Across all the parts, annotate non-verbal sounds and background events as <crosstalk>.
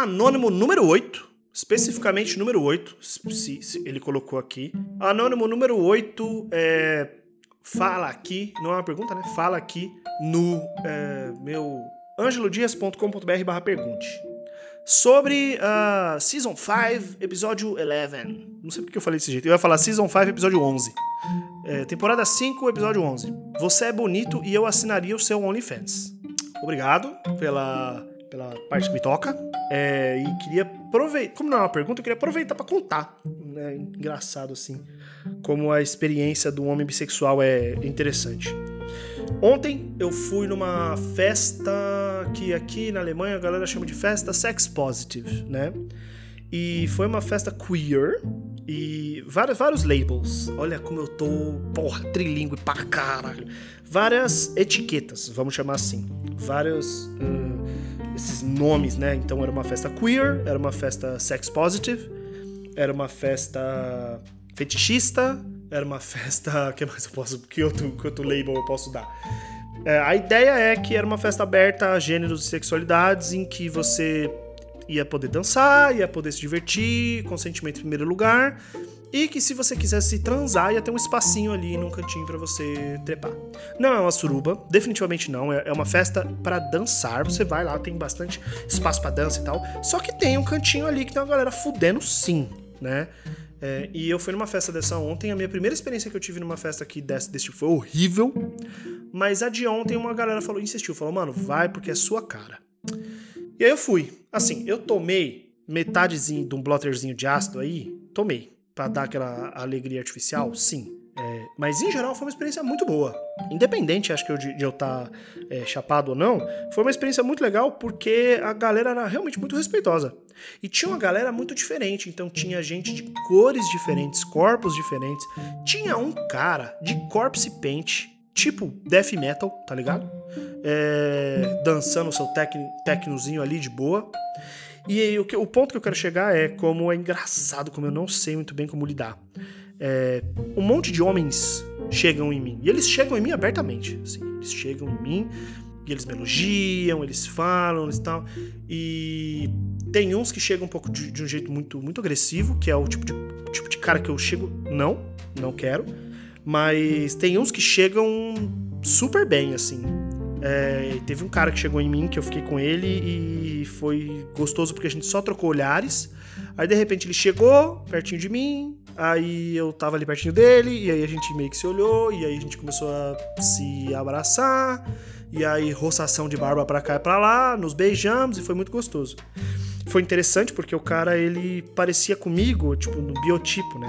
Anônimo número 8, especificamente número 8, se, se ele colocou aqui. Anônimo número 8 é, fala aqui, não é uma pergunta, né? Fala aqui no é, meu angelodias.com.br barra pergunte. Sobre a uh, Season 5, episódio 11. Não sei porque eu falei desse jeito. Eu ia falar Season 5, episódio 11. É, temporada 5, episódio 11. Você é bonito e eu assinaria o seu OnlyFans. Obrigado pela, pela parte que me toca. É, e queria aproveitar. Como não é uma pergunta, eu queria aproveitar para contar. É engraçado assim. Como a experiência do homem bissexual é interessante. Ontem eu fui numa festa que aqui na Alemanha a galera chama de festa sex positive, né? E foi uma festa queer e vários, vários labels. Olha como eu tô, porra, trilingue pra caralho. Várias etiquetas, vamos chamar assim. Vários. Uh, esses nomes, né? Então era uma festa queer, era uma festa sex positive, era uma festa fetichista, era uma festa. <laughs> que mais eu posso. Que outro, que outro label eu posso dar? É, a ideia é que era uma festa aberta a gêneros e sexualidades em que você ia poder dançar, ia poder se divertir, consentimento em primeiro lugar, e que se você quisesse transar, ia ter um espacinho ali num cantinho para você trepar. Não é uma suruba, definitivamente não, é, é uma festa para dançar. Você vai lá, tem bastante espaço para dança e tal. Só que tem um cantinho ali que tem uma galera fudendo sim, né? É, e eu fui numa festa dessa ontem. A minha primeira experiência que eu tive numa festa aqui desse, desse tipo foi horrível. Mas a de ontem, uma galera falou, insistiu, falou, mano, vai porque é sua cara. E aí eu fui. Assim, eu tomei metadezinho de um blotterzinho de ácido aí, tomei. para dar aquela alegria artificial, sim. É, mas em geral foi uma experiência muito boa. Independente, acho que eu, de, de eu estar tá, é, chapado ou não, foi uma experiência muito legal porque a galera era realmente muito respeitosa. E tinha uma galera muito diferente, então tinha gente de cores diferentes, corpos diferentes. Tinha um cara de corpse paint, tipo death metal, tá ligado? É, dançando o seu tec, tecnozinho ali de boa. E o, que, o ponto que eu quero chegar é como é engraçado, como eu não sei muito bem como lidar é, um monte de homens chegam em mim. E eles chegam em mim abertamente. Assim, eles chegam em mim e eles me elogiam, eles falam e tal. E tem uns que chegam um pouco de, de, um jeito muito, muito agressivo, que é o tipo de, tipo de cara que eu chego, não, não quero. Mas tem uns que chegam super bem, assim. É, teve um cara que chegou em mim, que eu fiquei com ele e foi gostoso porque a gente só trocou olhares. Aí de repente ele chegou pertinho de mim, aí eu tava ali pertinho dele, e aí a gente meio que se olhou, e aí a gente começou a se abraçar, e aí roçação de barba pra cá e pra lá, nos beijamos e foi muito gostoso. Foi interessante porque o cara ele parecia comigo, tipo, no biotipo, né?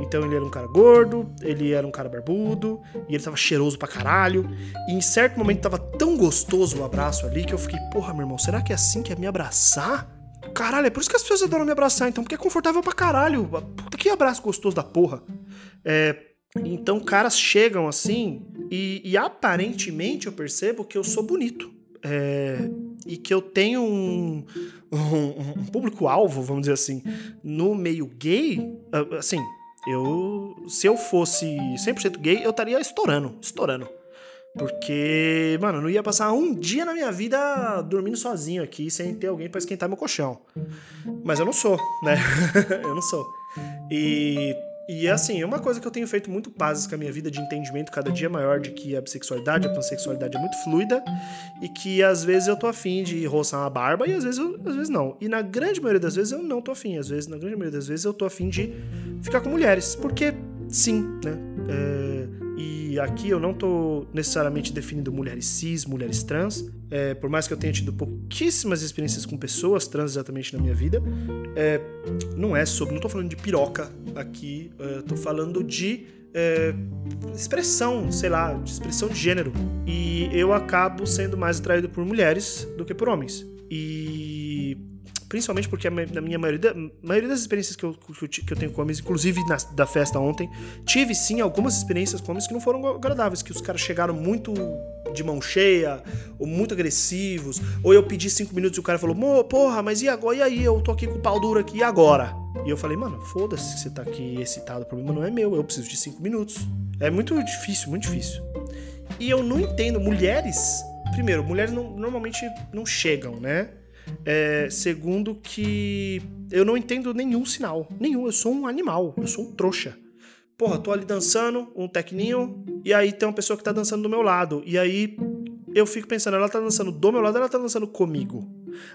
Então ele era um cara gordo, ele era um cara barbudo, e ele tava cheiroso pra caralho. E em certo momento tava tão gostoso o abraço ali que eu fiquei, porra, meu irmão, será que é assim que é me abraçar? Caralho, é por isso que as pessoas adoram me abraçar, então, porque é confortável pra caralho. Que abraço gostoso da porra. É, então, caras chegam assim, e, e, aparentemente eu percebo que eu sou bonito. É, e que eu tenho um, um, um público-alvo, vamos dizer assim, no meio gay. Assim, eu. Se eu fosse 100% gay, eu estaria estourando, estourando. Porque, mano, eu não ia passar um dia na minha vida dormindo sozinho aqui, sem ter alguém para esquentar meu colchão. Mas eu não sou, né? <laughs> eu não sou. E, e assim, é uma coisa que eu tenho feito muito pazes com a minha vida de entendimento cada dia maior de que a bissexualidade, a pansexualidade é muito fluida e que às vezes eu tô afim de roçar uma barba e às vezes, eu, às vezes não. E na grande maioria das vezes eu não tô afim. Às vezes, na grande maioria das vezes eu tô afim de ficar com mulheres. Porque sim, né? É, e aqui eu não estou necessariamente definindo mulheres cis, mulheres trans, é, por mais que eu tenha tido pouquíssimas experiências com pessoas trans exatamente na minha vida, é, não é sobre. Não estou falando de piroca aqui, estou é, falando de é, expressão, sei lá, de expressão de gênero. E eu acabo sendo mais atraído por mulheres do que por homens. E principalmente porque na minha maioria, maioria das experiências que eu, que eu, tenho com homens, inclusive na, da festa ontem, tive sim algumas experiências com homens que não foram agradáveis, que os caras chegaram muito de mão cheia, ou muito agressivos, ou eu pedi cinco minutos e o cara falou, porra, mas e agora? E aí? Eu tô aqui com o pau duro aqui, e agora? E eu falei, mano, foda-se que você tá aqui excitado, o problema não é meu, eu preciso de cinco minutos. É muito difícil, muito difícil. E eu não entendo, mulheres, primeiro, mulheres não, normalmente não chegam, né? É, segundo, que eu não entendo nenhum sinal. Nenhum. Eu sou um animal. Eu sou um trouxa. Porra, tô ali dançando, um tecninho, e aí tem uma pessoa que tá dançando do meu lado. E aí eu fico pensando, ela tá dançando do meu lado, ela tá dançando comigo.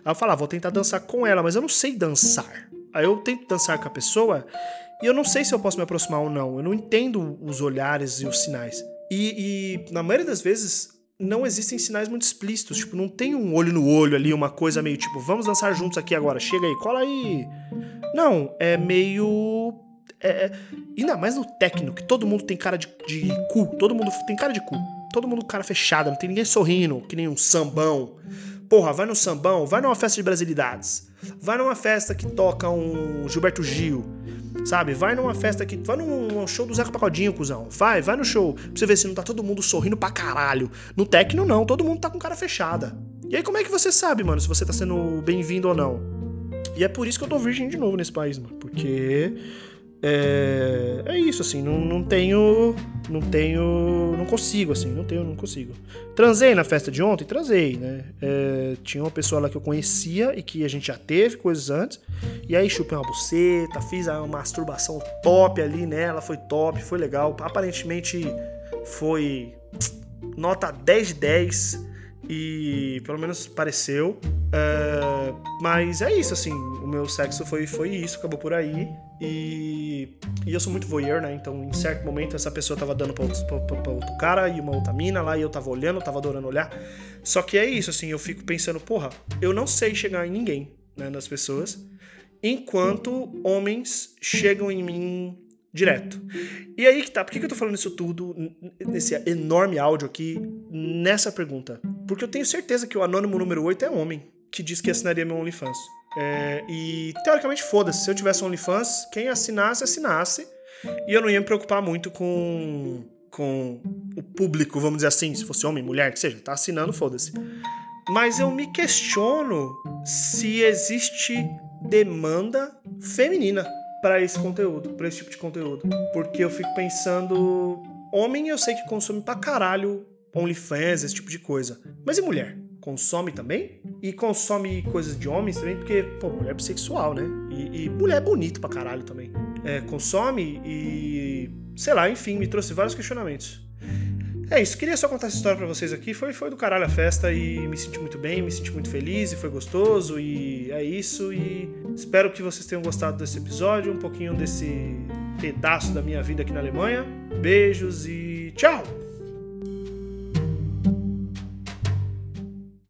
Aí eu falo, ah, vou tentar dançar com ela, mas eu não sei dançar. Aí eu tento dançar com a pessoa e eu não sei se eu posso me aproximar ou não. Eu não entendo os olhares e os sinais. E, e na maioria das vezes não existem sinais muito explícitos. Tipo, não tem um olho no olho ali, uma coisa meio tipo, vamos dançar juntos aqui agora, chega aí, cola aí. Não, é meio. É, é, ainda mais no técnico, que todo mundo tem cara de, de cu. Todo mundo tem cara de cu. Todo mundo cara fechado, não tem ninguém sorrindo, que nem um sambão. Porra, vai no sambão, vai numa festa de brasilidades. Vai numa festa que toca um Gilberto Gil. Sabe? Vai numa festa que. Vai num show do Zeca Pagodinho, cuzão. Vai, vai no show. Pra você ver se não tá todo mundo sorrindo pra caralho. No técnico, não. Todo mundo tá com cara fechada. E aí, como é que você sabe, mano, se você tá sendo bem-vindo ou não? E é por isso que eu tô virgem de novo nesse país, mano. Porque é, é isso, assim, não, não tenho. Não tenho. Não consigo, assim, não tenho, não consigo. Transei na festa de ontem? Transei, né? É, tinha uma pessoa lá que eu conhecia e que a gente já teve coisas antes. E aí chupei uma buceta, fiz uma masturbação top ali nela, foi top, foi legal. Aparentemente foi nota 10 de 10 e pelo menos pareceu. É, mas é isso, assim, o meu sexo foi, foi isso, acabou por aí. E, e eu sou muito voyeur, né? Então, em certo momento, essa pessoa tava dando pra outro, pra, pra outro cara e uma outra mina lá, e eu tava olhando, eu tava adorando olhar. Só que é isso, assim, eu fico pensando, porra, eu não sei chegar em ninguém, né, nas pessoas, enquanto homens chegam em mim direto. E aí que tá, por que, que eu tô falando isso tudo, nesse enorme áudio aqui, nessa pergunta? Porque eu tenho certeza que o anônimo número 8 é homem, que diz que assinaria meu OnlyFans. É, e teoricamente, foda-se, se eu tivesse OnlyFans, quem assinasse, assinasse. E eu não ia me preocupar muito com, com o público, vamos dizer assim, se fosse homem, mulher, que seja, tá assinando, foda-se. Mas eu me questiono se existe demanda feminina para esse conteúdo, para esse tipo de conteúdo. Porque eu fico pensando, homem eu sei que consome pra caralho OnlyFans, esse tipo de coisa. Mas e mulher? Consome também? E consome coisas de homens também, porque, pô, mulher é bissexual, né? E, e mulher é bonito pra caralho também. É, consome e. sei lá, enfim, me trouxe vários questionamentos. É isso, queria só contar essa história pra vocês aqui. Foi, foi do caralho a festa e me senti muito bem, me senti muito feliz e foi gostoso. E é isso. E espero que vocês tenham gostado desse episódio, um pouquinho desse pedaço da minha vida aqui na Alemanha. Beijos e tchau!